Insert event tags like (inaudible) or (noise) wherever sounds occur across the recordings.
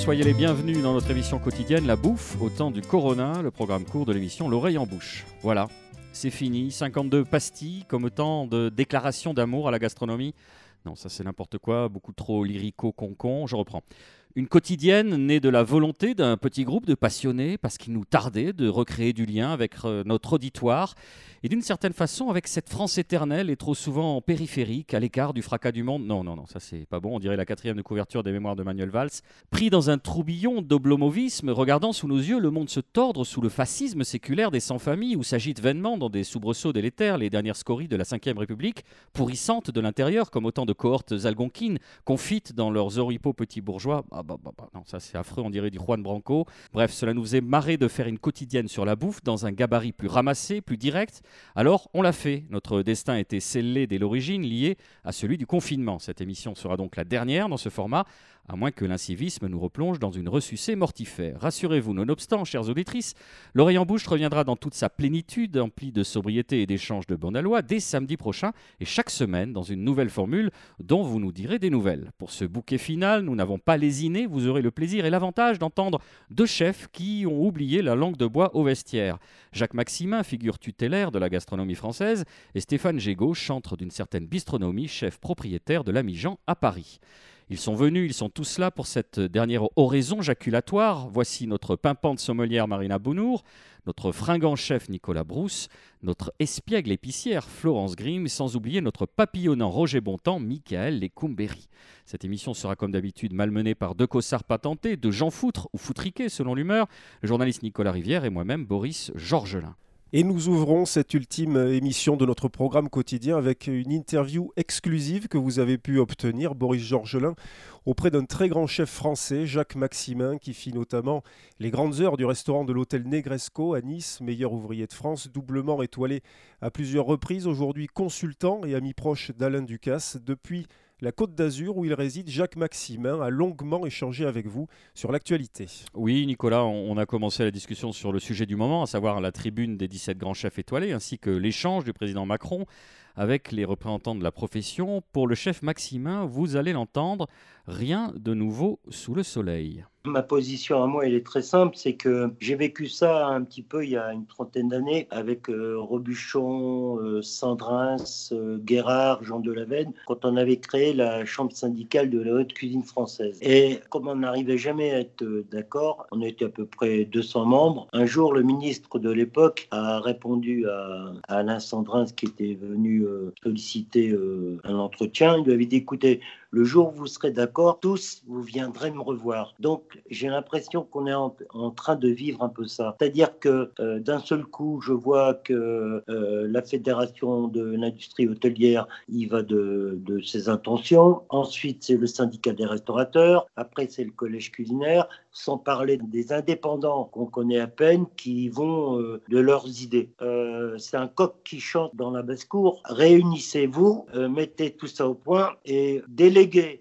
soyez les bienvenus dans notre émission quotidienne La Bouffe au temps du Corona, le programme court de l'émission L'oreille en bouche. Voilà, c'est fini, 52 pastilles comme autant de déclarations d'amour à la gastronomie. Non, ça c'est n'importe quoi, beaucoup trop lyrico-concon, je reprends. Une quotidienne née de la volonté d'un petit groupe de passionnés, parce qu'il nous tardait de recréer du lien avec euh, notre auditoire, et d'une certaine façon avec cette France éternelle et trop souvent périphérique, à l'écart du fracas du monde. Non, non, non, ça c'est pas bon, on dirait la quatrième de couverture des mémoires de Manuel Valls. Pris dans un troubillon d'oblomovisme, regardant sous nos yeux le monde se tordre sous le fascisme séculaire des sans-familles, où s'agitent vainement dans des soubresauts délétères les dernières scories de la Ve République, pourrissantes de l'intérieur comme autant de cohortes algonquines, confites dans leurs oripeaux petits bourgeois. Ah bah, bah, bah, non, ça c'est affreux, on dirait du Juan Branco. Bref, cela nous faisait marrer de faire une quotidienne sur la bouffe dans un gabarit plus ramassé, plus direct. Alors on l'a fait. Notre destin était scellé dès l'origine, lié à celui du confinement. Cette émission sera donc la dernière dans ce format, à moins que l'incivisme nous replonge dans une ressucée mortifère. Rassurez-vous, nonobstant, chères auditrices, l'oreille en bouche reviendra dans toute sa plénitude, emplie de sobriété et d'échanges de bonne loi, dès samedi prochain et chaque semaine dans une nouvelle formule dont vous nous direz des nouvelles. Pour ce bouquet final, nous n'avons pas lésiné, vous aurez le plaisir et l'avantage d'entendre deux chefs qui ont oublié la langue de bois au vestiaire. Jacques Maximin, figure tutélaire de la gastronomie française, et Stéphane Gégaud, chantre d'une certaine bistronomie, chef propriétaire de l'Ami Jean à Paris. Ils sont venus, ils sont tous là pour cette dernière oraison jaculatoire. Voici notre pimpante sommelière Marina Bounour, notre fringant chef Nicolas Brousse, notre espiègle épicière Florence Grimm, sans oublier notre papillonnant Roger Bontemps, Michael Lecumberi. Cette émission sera comme d'habitude malmenée par deux cossards patentés, de Jean Foutre ou Foutriquet selon l'humeur, le journaliste Nicolas Rivière et moi-même Boris Georgelin. Et nous ouvrons cette ultime émission de notre programme quotidien avec une interview exclusive que vous avez pu obtenir, Boris Georgelin, auprès d'un très grand chef français, Jacques Maximin, qui fit notamment les grandes heures du restaurant de l'hôtel Negresco à Nice, meilleur ouvrier de France, doublement étoilé à plusieurs reprises, aujourd'hui consultant et ami proche d'Alain Ducasse. Depuis la Côte d'Azur où il réside, Jacques Maximin a longuement échangé avec vous sur l'actualité. Oui, Nicolas, on a commencé la discussion sur le sujet du moment, à savoir la tribune des 17 grands chefs étoilés, ainsi que l'échange du président Macron avec les représentants de la profession. Pour le chef Maximin, vous allez l'entendre, rien de nouveau sous le soleil. Ma position à moi, elle est très simple, c'est que j'ai vécu ça un petit peu il y a une trentaine d'années avec euh, Robuchon, euh, Sandrins, euh, Guérard, Jean Delavenne, quand on avait créé la chambre syndicale de la haute cuisine française. Et comme on n'arrivait jamais à être d'accord, on était à peu près 200 membres. Un jour, le ministre de l'époque a répondu à, à Alain Sandrins qui était venu solliciter un entretien. Il lui avait dit, écoutez, le jour où vous serez d'accord, tous, vous viendrez me revoir. Donc, j'ai l'impression qu'on est en, train de vivre un peu ça. C'est-à-dire que euh, d'un seul coup, je vois que euh, la Fédération de l'industrie hôtelière y va de, ses intentions. Ensuite, c'est le syndicat des restaurateurs. Après, c'est le collège culinaire sans parler des indépendants qu'on connaît à peine qui vont euh, de leurs idées. C'est un coq qui chante dans la basse-cour. Réunissez-vous, mettez tout ça au point et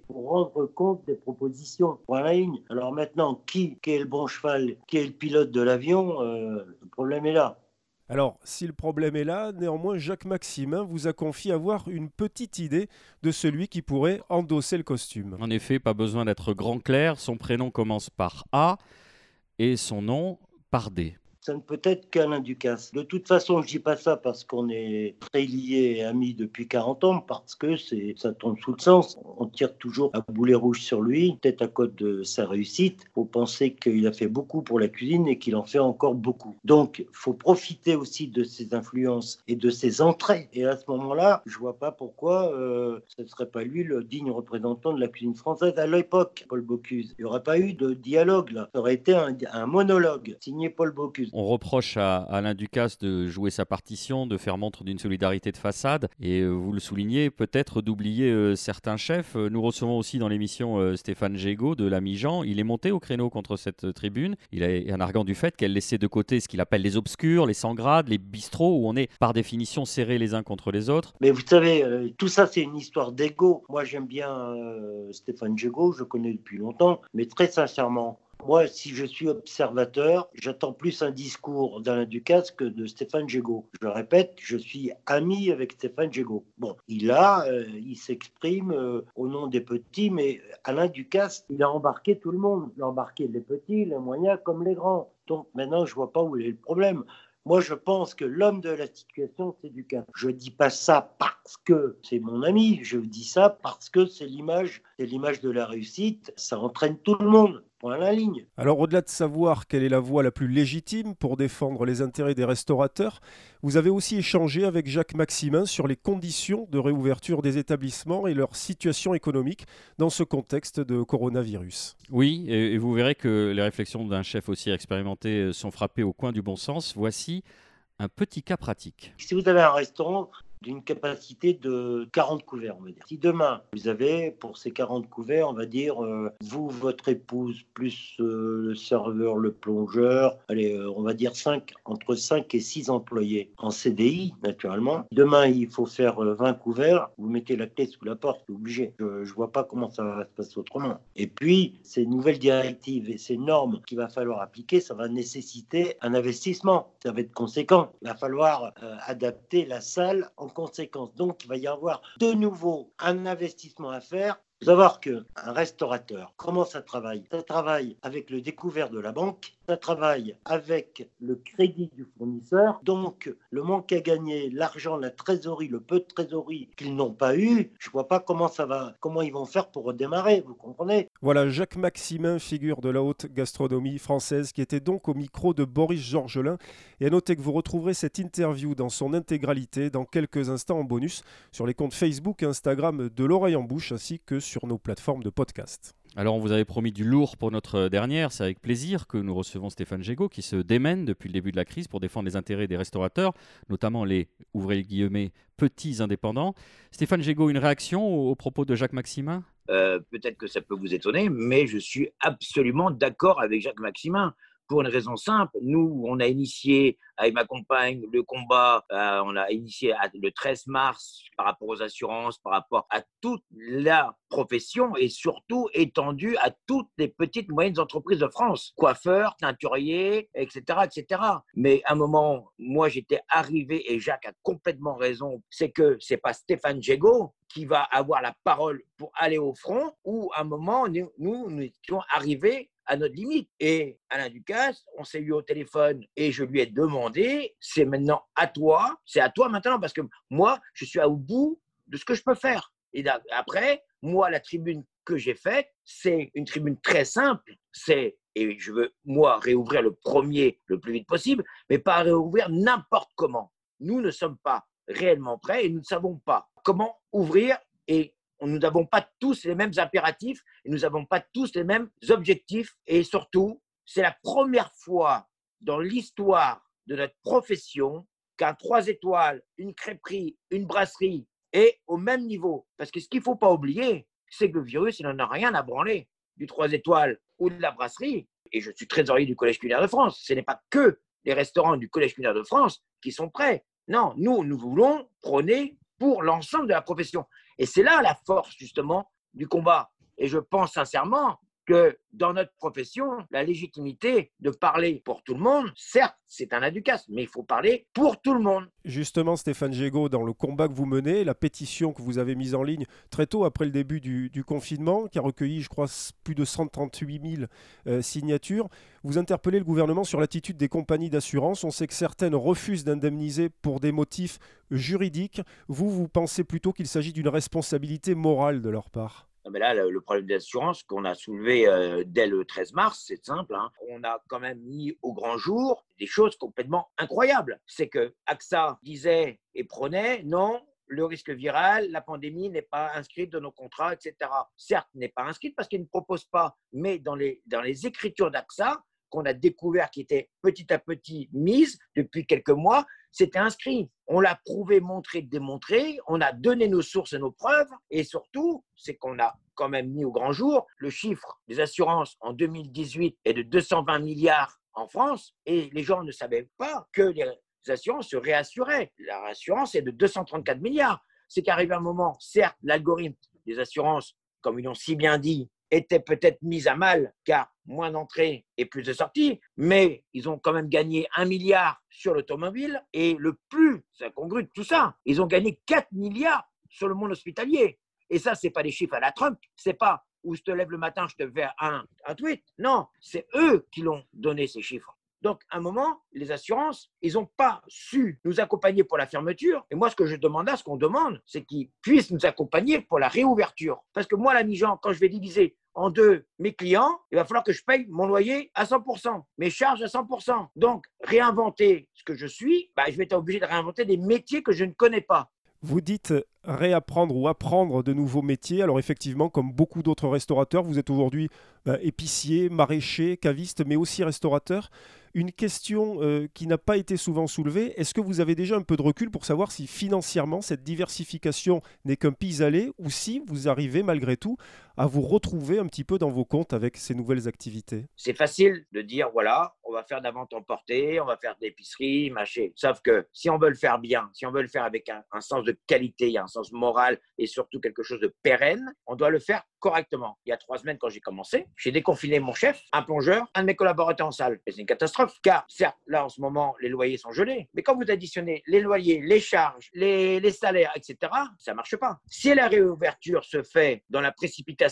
pour rendre compte des propositions. Voilà une. Alors maintenant, qui, qui est le bon cheval, qui est le pilote de l'avion, le problème est là. Alors, si le problème est là, néanmoins, Jacques Maximin vous a confié avoir une petite idée de celui qui pourrait endosser le costume. En effet, pas besoin d'être grand clair, son prénom commence par A et son nom par D ça ne peut être qu'Alain Ducasse. De toute façon, je dis pas ça parce qu'on est très liés et amis depuis 40 ans, parce que ça tombe sous le sens. On tire toujours à boulet rouge sur lui, peut-être à cause de sa réussite. Faut penser qu'il a fait beaucoup pour la cuisine et qu'il en fait encore beaucoup. Donc, faut profiter aussi de ses influences et de ses entrées. Et à ce moment-là, je vois pas pourquoi euh, ce ne serait pas lui le digne représentant de la cuisine française à l'époque, Paul Bocuse. Il n'y aurait pas eu de dialogue là. Ça aurait été un, un monologue signé Paul Bocuse on reproche à Alain Ducasse de jouer sa partition, de faire montre d'une solidarité de façade, et euh, vous le soulignez, peut-être d'oublier euh, certains chefs. Euh, nous recevons aussi dans l'émission Stéphane Gégaud de l'ami Jean. Il est monté au créneau contre cette tribune. Il a un argument du fait qu'elle laissait de côté ce qu'il appelle les obscurs, les sans grades, les bistrots, où on est par définition serrés les uns contre les autres. Mais vous savez, tout ça c'est une histoire d'ego. Moi j'aime bien Stéphane Gégaud, je connais depuis longtemps, mais très sincèrement, Moi, si je suis observateur, j'attends plus un discours d'Alain Ducasse que de Stéphane Gégaud. Je répète, je suis ami avec Stéphane Gégaud. Bon, il a, euh, il s'exprime euh, au nom des petits, mais Alain Ducasse, il a embarqué tout le monde. Il a embarqué les petits, les moyens comme les grands. Donc maintenant, je vois pas où est le problème. Moi, je pense que l'homme de la situation, c'est Ducasse. Je dis pas ça parce que c'est mon ami, je dis ça parce que c'est l'image, c'est l'image de la réussite. Ça entraîne tout le monde. Point la ligne. Alors au-delà de savoir quelle est la voie la plus légitime pour défendre les intérêts des restaurateurs, vous avez aussi échangé avec Jacques Maximin sur les conditions de réouverture des établissements et leur situation économique dans ce contexte de coronavirus. Oui, et vous verrez que les réflexions d'un chef aussi expérimenté sont frappées au coin du bon sens. Voici un petit cas pratique. Si vous avez un restaurant, d'une capacité de 40 couverts, on va dire. Si demain, vous avez pour ces 40 couverts, on va dire, euh, vous, votre épouse, plus euh, le serveur, le plongeur, allez, euh, on va dire 5, entre 5 et 6 employés en CDI, naturellement. Demain, il faut faire 20 couverts, vous mettez la clé sous la porte, c'est obligé. Je ne vois pas comment ça va se passer autrement. Et puis, ces nouvelles directives et ces normes qu'il va falloir appliquer, ça va nécessiter un investissement. Ça va être conséquent. Il va falloir adapter la salle en conséquence. Donc, il va y avoir de nouveau un investissement à faire faut savoir qu'un restaurateur, comment ça travaille Ça travaille avec le découvert de la banque, ça travaille avec le crédit du fournisseur. Donc, le manque à gagner, l'argent, la trésorerie, le peu de trésorerie qu'ils n'ont pas eu, je ne vois pas comment ça va, comment ils vont faire pour redémarrer, vous comprenez? Voilà, Jacques Maximin, figure de la haute gastronomie française, qui était donc au micro de Boris Georgelin. Et à noter que vous retrouverez cette interview dans son intégralité dans quelques instants en bonus sur les comptes Facebook et Instagram de l'oreille en bouche ainsi que sur nos plateformes de podcast. Alors, on vous avait promis du lourd pour notre dernière. C'est avec plaisir que nous recevons Stéphane Gégaud, qui se démène depuis le début de la crise pour défendre les intérêts des restaurateurs, notamment les, ouvrez guillemets, petits indépendants. Stéphane Gégaud, une réaction aux, propos de Jacques Maximin? Euh, Peut-être que ça peut vous étonner, mais je suis absolument d'accord avec Jacques Maximin pour une raison simple. Nous, on a initié avec ma compagne le combat, euh, on a initié le 13 mars par rapport aux assurances, par rapport à toute la profession et surtout étendu à toutes les petites moyennes entreprises de France, coiffeurs, teinturiers, etc., etc. Mais à un moment, moi j'étais arrivé et Jacques a complètement raison, c'est que c'est pas Stéphane Jégo qui va avoir la parole pour aller au front, ou à un moment, nous, nous, nous étions arrivés à notre limite. Et Alain Ducasse, on s'est eu au téléphone et je lui ai demandé, c'est maintenant à toi, c'est à toi maintenant, parce que moi, je suis au bout de ce que je peux faire. Et après, moi, la tribune que j'ai faite, c'est une tribune très simple. C'est, et je veux, moi, réouvrir le premier le plus vite possible, mais pas réouvrir n'importe comment. Nous ne sommes pas réellement prêts et nous ne savons pas comment ouvrir et nous n'avons pas tous les mêmes impératifs et nous n'avons pas tous les mêmes objectifs. Et surtout, c'est la première fois dans l'histoire de notre profession qu'un trois étoiles, une crêperie, une brasserie est au même niveau. Parce que ce qu'il ne faut pas oublier, c'est que le virus, il n'en a rien à branler du trois étoiles ou de la brasserie. Et je suis trésorier du Collège culinaire de France. Ce n'est pas que les restaurants du Collège culinaire de France qui sont prêts. Non, nous, nous voulons prôner pour l'ensemble de la profession. Et c'est là la force justement du combat. Et je pense sincèrement que dans notre profession, la légitimité de parler pour tout le monde, certes, c'est un aducas, mais il faut parler pour tout le monde. Justement, Stéphane Gégaud, dans le combat que vous menez, la pétition que vous avez mise en ligne très tôt après le début du, confinement, qui a recueilli, je crois, plus de 138 000 euh, signatures, vous interpellez le gouvernement sur l'attitude des compagnies d'assurance. On sait que certaines refusent d'indemniser pour des motifs juridiques. Vous, vous pensez plutôt qu'il s'agit d'une responsabilité morale de leur part? Mais là, le, problème d'assurance qu'on a soulevé euh, dès le 13 mars, c'est simple. Hein. On a quand même mis au grand jour des choses complètement incroyables. C'est que AXA disait et prenait, non, le risque viral, la pandémie n'est pas inscrite dans nos contrats, etc. Certes, n'est pas inscrite parce qu'il ne propose pas, mais dans les, dans les écritures d'AXA, qu'on a découvert qui était petit à petit mise depuis quelques mois, c'était inscrit. On l'a prouvé, montré, démontré. On a donné nos sources et nos preuves. Et surtout, c'est qu'on a quand même mis au grand jour le chiffre des assurances en 2018 est de 220 milliards en France. Et les gens ne savaient pas que les assurances se réassuraient. La réassurance est de 234 milliards. C'est qu'arrive un moment, certes, l'algorithme des assurances, comme ils l'ont si bien dit, était peut-être mise à mal car moins d'entrées et plus de sorties, mais ils ont quand même gagné un milliard sur l'automobile et le plus incongru de tout ça, ils ont gagné 4 milliards sur le monde hospitalier. Et ça, c'est pas des chiffres à la Trump, c'est pas où je te lève le matin, je te fais un, un tweet. Non, c'est eux qui l'ont donné ces chiffres. Donc, à un moment, les assurances, ils n'ont pas su nous accompagner pour la fermeture. Et moi, ce que je demande à ce qu'on demande, c'est qu'ils puissent nous accompagner pour la réouverture. Parce que moi, l'ami Jean, quand je vais diviser en deux mes clients, il va falloir que je paye mon loyer à 100%, mes charges à 100%. Donc, réinventer ce que je suis, bah, je vais être obligé de réinventer des métiers que je ne connais pas. Vous dites réapprendre ou apprendre de nouveaux métiers. Alors effectivement, comme beaucoup d'autres restaurateurs, vous êtes aujourd'hui euh, épicier, maraîcher, caviste, mais aussi restaurateur. Une question euh, qui n'a pas été souvent soulevée, est-ce que vous avez déjà un peu de recul pour savoir si financièrement cette diversification n'est qu'un pis-aller ou si vous arrivez malgré tout à vous retrouver un petit peu dans vos comptes avec ces nouvelles activités C'est facile de dire, voilà, on va faire d'avant emporté, on va faire d'épicerie, machin. Sauf que si on veut le faire bien, si on veut le faire avec un, sens de qualité, un sens moral et surtout quelque chose de pérenne, on doit le faire correctement. Il y a trois semaines, quand j'ai commencé, j'ai déconfiné mon chef, un plongeur, un de mes collaborateurs en salle. c'est une catastrophe, car certes, là, en ce moment, les loyers sont gelés, mais quand vous additionnez les loyers, les charges, les, les salaires, etc., ça marche pas. Si la réouverture se fait dans la précipitation,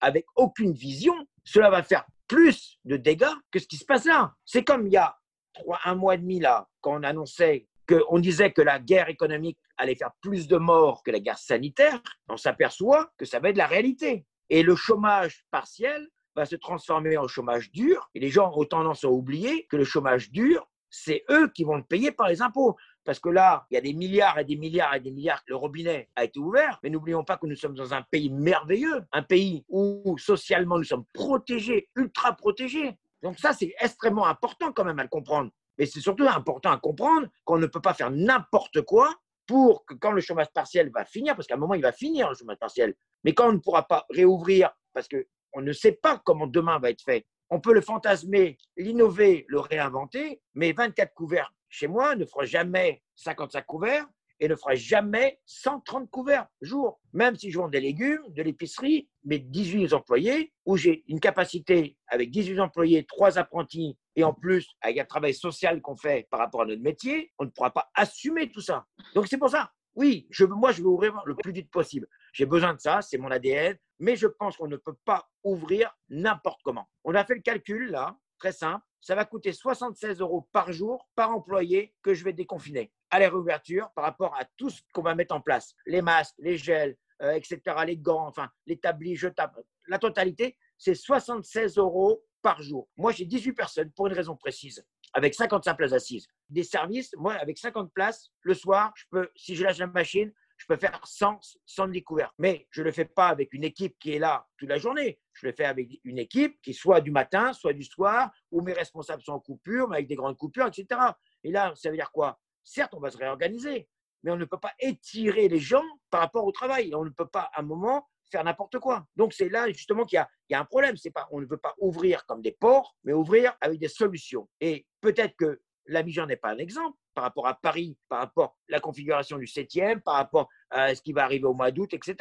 avec aucune vision, cela va faire plus de dégâts que ce qui se passe là. C'est comme il y a trois, un mois et demi là, quand on annonçait qu'on disait que la guerre économique allait faire plus de morts que la guerre sanitaire, on s'aperçoit que ça va être la réalité. Et le chômage partiel va se transformer en chômage dur. Et les gens ont tendance à oublier que le chômage dur, c'est eux qui vont le payer par les impôts. Parce que là, il y a des milliards et des milliards et des milliards. Le robinet a été ouvert, mais n'oublions pas que nous sommes dans un pays merveilleux, un pays où socialement nous sommes protégés, ultra protégés. Donc ça, c'est extrêmement important quand même à le comprendre. Mais c'est surtout important à comprendre qu'on ne peut pas faire n'importe quoi pour que quand le chômage partiel va finir, parce qu'à un moment, il va finir le chômage partiel, mais quand on ne pourra pas réouvrir, parce qu'on ne sait pas comment demain va être fait, on peut le fantasmer, l'innover, le réinventer, mais 24 couverts chez moi ne fera jamais 55 couverts et ne fera jamais 130 couverts jour. Même si je vends des légumes, de l'épicerie, mais 18 employés, où j'ai une capacité avec 18 employés, 3 apprentis, et en plus, avec un travail social qu'on fait par rapport à notre métier, on ne pourra pas assumer tout ça. Donc c'est pour ça, oui, je, moi je veux ouvrir le plus vite possible. J'ai besoin de ça, c'est mon ADN, mais je pense qu'on ne peut pas ouvrir n'importe comment. On a fait le calcul là, très simple, ça va coûter 76 euros par jour, par employé que je vais déconfiner à la réouverture par rapport à tout ce qu'on va mettre en place. Les masques, les gels, euh, etc., les gants, enfin, les tabliers jetables. La totalité, c'est 76 euros par jour. Moi, j'ai 18 personnes pour une raison précise, avec 55 places assises. Des services, moi, avec 50 places, le soir, je peux, si je lâche la machine, je peux faire 100, 100 découvertes. Mais je ne le fais pas avec une équipe qui est là toute la journée. Je le fais avec une équipe qui soit du matin, soit du soir, où mes responsables sont en coupure, mais avec des grandes coupures, etc. Et là, ça veut dire quoi? Certes, on va se réorganiser, mais on ne peut pas étirer les gens par rapport au travail. On ne peut pas, à un moment, faire n'importe quoi. Donc, c'est là justement qu'il y, a un problème. C'est pas, on ne veut pas ouvrir comme des ports, mais ouvrir avec des solutions. Et peut-être que la Jean n'est pas un exemple par rapport à Paris, par rapport à la configuration du 7e, par rapport à ce qui va arriver au mois d'août, etc.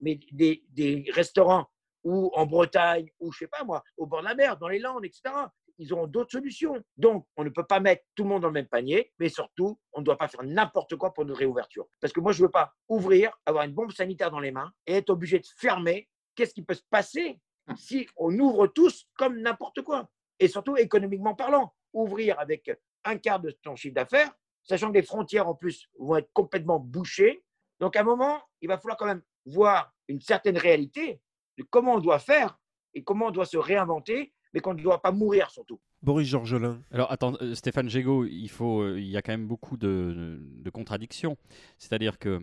Mais des, des, restaurants ou en Bretagne, ou je sais pas moi, au bord de la mer, dans les Landes, etc ils auront d'autres solutions. Donc, on ne peut pas mettre tout le monde dans le même panier, mais surtout, on ne doit pas faire n'importe quoi pour une réouverture. Parce que moi, je ne veux pas ouvrir, avoir une bombe sanitaire dans les mains et être obligé de fermer. Qu'est-ce qui peut se passer si on ouvre tous comme n'importe quoi? Et surtout, économiquement parlant, ouvrir avec un quart de ton chiffre d'affaires, sachant que les frontières en plus vont être complètement bouchées. Donc, à un moment, il va falloir quand même voir une certaine réalité de comment on doit faire et comment on doit se réinventer mais qu'on ne doit pas mourir surtout. Boris Georgelin. Alors attends, euh, Stéphane Gégaud, il, faut, euh, il y a quand même beaucoup de, contradictions. C'est-à-dire que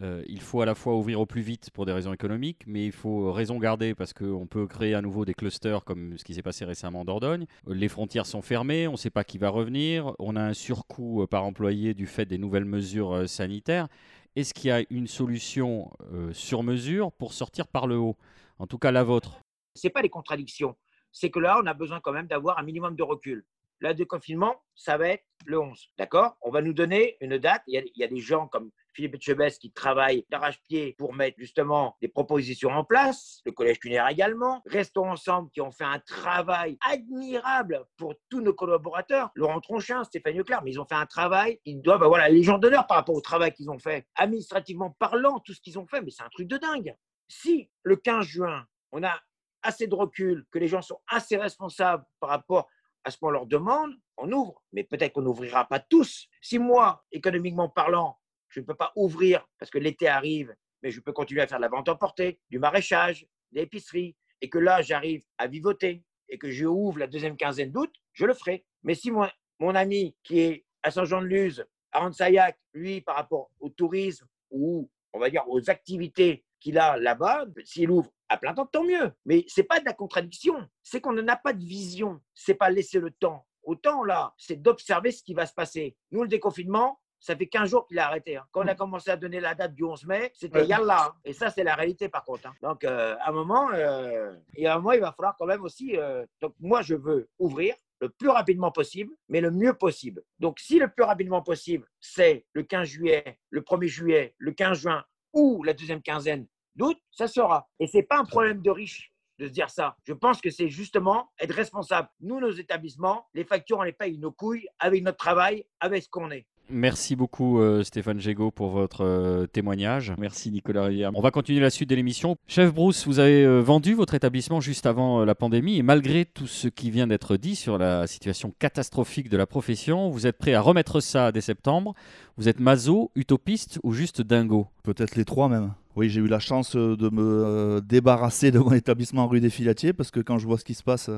euh, il faut à la fois ouvrir au plus vite pour des raisons économiques, mais il faut raison garder parce qu'on peut créer à nouveau des clusters comme ce qui s'est passé récemment en Dordogne. Les frontières sont fermées, on ne sait pas qui va revenir, on a un surcoût par employé du fait des nouvelles mesures sanitaires. Est-ce qu'il y a une solution sur mesure pour sortir par le haut? En tout cas, la vôtre. Ce pas des contradictions c'est que là, on a besoin quand même d'avoir un minimum de recul. Le déconfinement, ça va être le 11, d'accord? On va nous donner une date. Il y, a, des gens comme Philippe Etchebest qui travaille d'arrache-pied pour mettre justement des propositions en place, le Collège Cunaire également, Restons Ensemble qui ont fait un travail admirable pour tous nos collaborateurs, Laurent Tronchin, Stéphane Leclerc, mais ils ont fait un travail, ils doivent avoir la Légion d'honneur par rapport au travail qu'ils ont fait. Administrativement parlant, tout ce qu'ils ont fait, mais c'est un truc de dingue. Si le 15 juin, on a assez de recul, que les gens sont assez responsables par rapport à ce qu'on leur demande, on ouvre. Mais peut-être qu'on n'ouvrira pas tous. Si moi, économiquement parlant, je ne peux pas ouvrir parce que l'été arrive, mais je peux continuer à faire de la vente emportée, du maraîchage, de l'épicerie, et que là, j'arrive à vivoter et que je ouvre la deuxième quinzaine d'août, je le ferai. Mais si moi, mon ami qui est à Saint-Jean-de-Luz, à Ransaillac, lui, par rapport au tourisme ou, on va dire, aux activités qu'il a là-bas, s'il ouvre à plein temps, tant mieux. Mais c'est pas de la contradiction, c'est qu'on n'a pas de vision, c'est pas laisser le temps. Autant là, c'est d'observer ce qui va se passer. Nous, le déconfinement, ça fait 15 jours qu'il a arrêté. Hein. Quand on a commencé à donner la date du 11 mai, c'était Yallah. Hein. Et ça, c'est la réalité par contre. Hein. Donc, euh, à un moment, euh, et à un moment, il va falloir quand même aussi. Euh, donc, moi, je veux ouvrir le plus rapidement possible, mais le mieux possible. Donc, si le plus rapidement possible, c'est le 15 juillet, le 1er juillet, le 15 juin ou la deuxième quinzaine d'août, ça sera. Et c'est pas un problème de riche de se dire ça. Je pense que c'est justement être responsable. Nous, nos établissements, les factures, on les paye nos couilles avec notre travail, avec ce qu'on est. Merci beaucoup euh, Stéphane Gégaud pour votre euh, témoignage. Merci Nicolas Rivière. On va continuer la suite de l'émission. Chef Bruce, vous avez euh, vendu votre établissement juste avant la pandémie et malgré tout ce qui vient d'être dit sur la situation catastrophique de la profession, vous êtes prêt à remettre ça dès septembre? Vous êtes maso, utopiste ou juste dingo? Peut-être les trois même. Oui, j'ai eu la chance de me débarrasser de mon établissement rue des Filatiers parce que quand je vois ce qui se passe,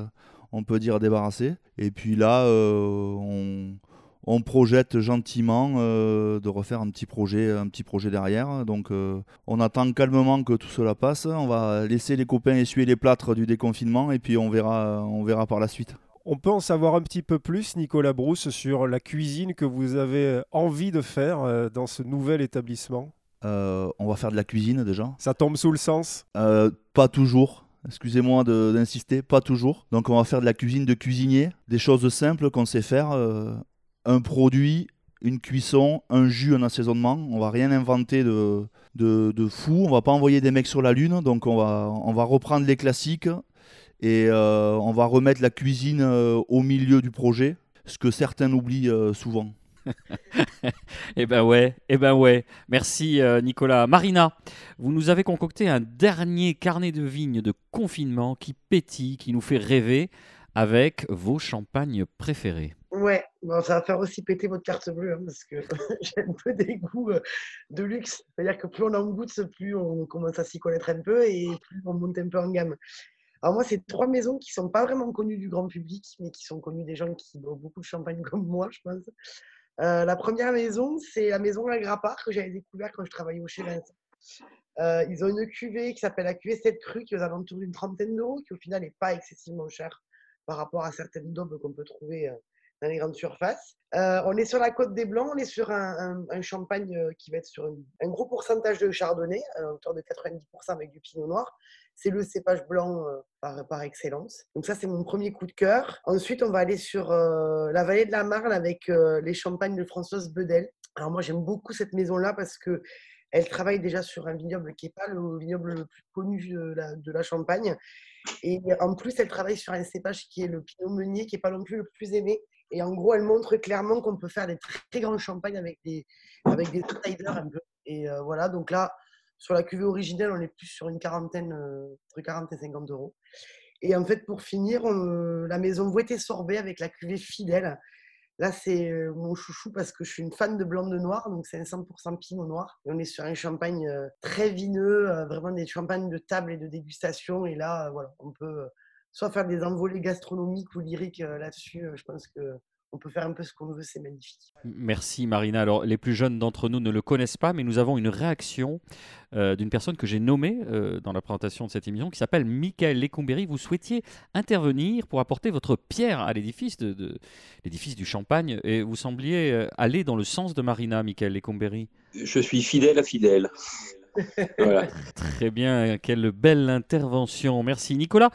on peut dire débarrasser. Et puis là, on on projette gentiment euh, de refaire un petit projet, un petit projet derrière. Donc euh, on attend calmement que tout cela passe. On va laisser les copains essuyer les plâtres du déconfinement et puis on verra, on verra par la suite. On peut en savoir un petit peu plus, Nicolas Brousse, sur la cuisine que vous avez envie de faire euh, dans ce nouvel établissement? On va faire de la cuisine déjà. Ça tombe sous le sens? Pas toujours. Excusez-moi d'insister, pas toujours. Donc on va faire de la cuisine de cuisinier, des choses simples qu'on sait faire un produit, une cuisson, un jus, un assaisonnement. On va rien inventer de, de, fou. On va pas envoyer des mecs sur la lune. Donc on va, on va reprendre les classiques et euh, on va remettre la cuisine euh, au milieu du projet, ce que certains oublient euh, souvent. (laughs) eh ben ouais, eh ben ouais. Merci Nicolas. Marina, vous nous avez concocté un dernier carnet de vignes de confinement qui pétille, qui nous fait rêver avec vos champagnes préférés. Ouais, ça va faire aussi péter votre carte bleue hein, parce que j'ai un peu des goûts euh, de luxe. C'est-à-dire que plus on en goûte, plus on commence à s'y connaître un peu et plus on monte un peu en gamme. Alors moi, c'est trois maisons qui sont pas vraiment connues du grand public, mais qui sont connues des gens qui boivent beaucoup de champagne (laughs) comme moi, je pense. Euh, la première maison, c'est la maison La Grappard que j'avais découvert quand je travaillais au chez euh, ils ont une cuvée qui s'appelle la cuvée 7 cru qui est aux alentours d'une trentaine d'euros, qui au final n'est pas excessivement chère par rapport à certaines daubes qu'on peut trouver les grandes surfaces. Euh, on est sur la côte des Blancs, on est sur un, champagne euh, qui va être sur un gros pourcentage de chardonnay, à hauteur de 90% avec du pinot noir. C'est le cépage blanc euh, par, par, excellence. Donc ça, c'est mon premier coup de cœur. Ensuite, on va aller sur la vallée de la Marne avec les champagnes de Françoise Bedel. Alors moi, j'aime beaucoup cette maison-là parce que elle travaille déjà sur un vignoble qui n'est pas le vignoble le plus connu de la, de la, Champagne. Et en plus, elle travaille sur un cépage qui est le Pinot Meunier, qui n'est pas non plus le plus aimé. Et en gros, elle montre clairement qu'on peut faire des très grands champagnes avec des, avec des un peu. Et euh, voilà, donc là, sur la cuvée originelle, on est plus sur une quarantaine, euh, entre 40 et 50 euros. Et en fait, pour finir, la maison Vouette Sorbet avec la cuvée fidèle. Là, c'est euh, mon chouchou parce que je suis une fan de blanc de noir, donc c'est un 100% pinot noir. Et on est sur un champagne très vineux, vraiment des champagnes de table et de dégustation. Et là, voilà, on peut soit faire des envolées gastronomiques ou lyriques euh, là-dessus. Euh, je pense que on peut faire un peu ce qu'on veut, c'est magnifique. Merci Marina. Alors les plus jeunes d'entre nous ne le connaissent pas, mais nous avons une réaction euh, d'une personne que j'ai nommée dans la présentation de cette émission, qui s'appelle Michael Lecombéry. Vous souhaitiez intervenir pour apporter votre pierre à l'édifice de, l'édifice du Champagne, et vous sembliez aller dans le sens de Marina, Michael Lecombéry. Je suis fidèle à fidèle. Très bien, quelle belle intervention. Merci Nicolas.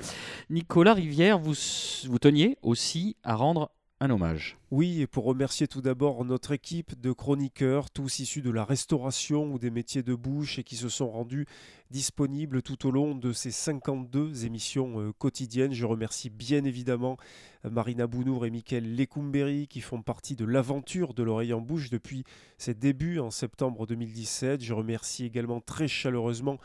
Nicolas Rivière, vous, vous teniez aussi à rendre un hommage. Oui, et pour remercier tout d'abord notre équipe de chroniqueurs, tous issus de la restauration ou des métiers de bouche et qui se sont rendus disponibles tout au long de ces 52 émissions euh, quotidiennes. Je remercie bien évidemment euh, Marina Bounour et Mickaël Lecumberi qui font partie de l'aventure de l'oreille en bouche depuis ses débuts en septembre 2017. Je remercie également très chaleureusement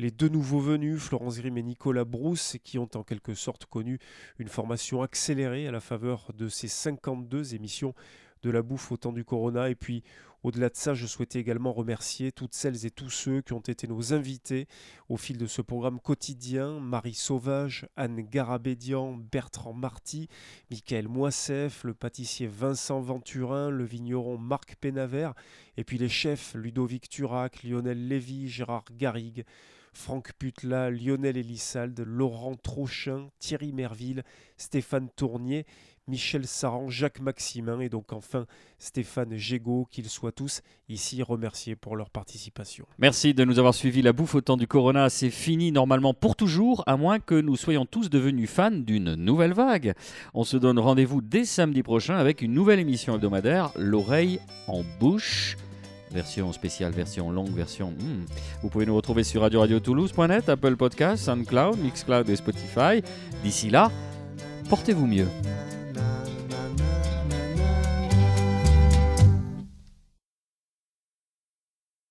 les deux nouveaux venus, Florence Grimm et Nicolas Brousse, qui ont en quelque sorte connu une formation accélérée à la faveur de ces 52 émissions de la bouffe au temps du corona. Et puis, au-delà de ça, je souhaitais également remercier toutes celles et tous ceux qui ont été nos invités au fil de ce programme quotidien. Marie Sauvage, Anne Garabédian, Bertrand Marty, Michael Moissef, le pâtissier Vincent Venturin, le vigneron Marc Pénavert, et puis les chefs Ludovic Turac, Lionel Lévy, Gérard Garrigue. Franck Putla, Lionel Elissalde, Laurent Trochin, Thierry Merville, Stéphane Tournier, Michel Saran, Jacques Maximin et donc enfin Stéphane Gégaud, qu'ils soient tous ici remerciés pour leur participation. Merci de nous avoir suivis. La bouffe au temps du Corona, c'est fini normalement pour toujours, à moins que nous soyons tous devenus fans d'une nouvelle vague. On se donne rendez-vous dès samedi prochain avec une nouvelle émission hebdomadaire, L'oreille en bouche version spéciale, version longue, version. Hmm. Vous pouvez nous retrouver sur radio radio toulouse.net, Apple Podcast, SoundCloud, Mixcloud et Spotify. D'ici là, portez-vous mieux.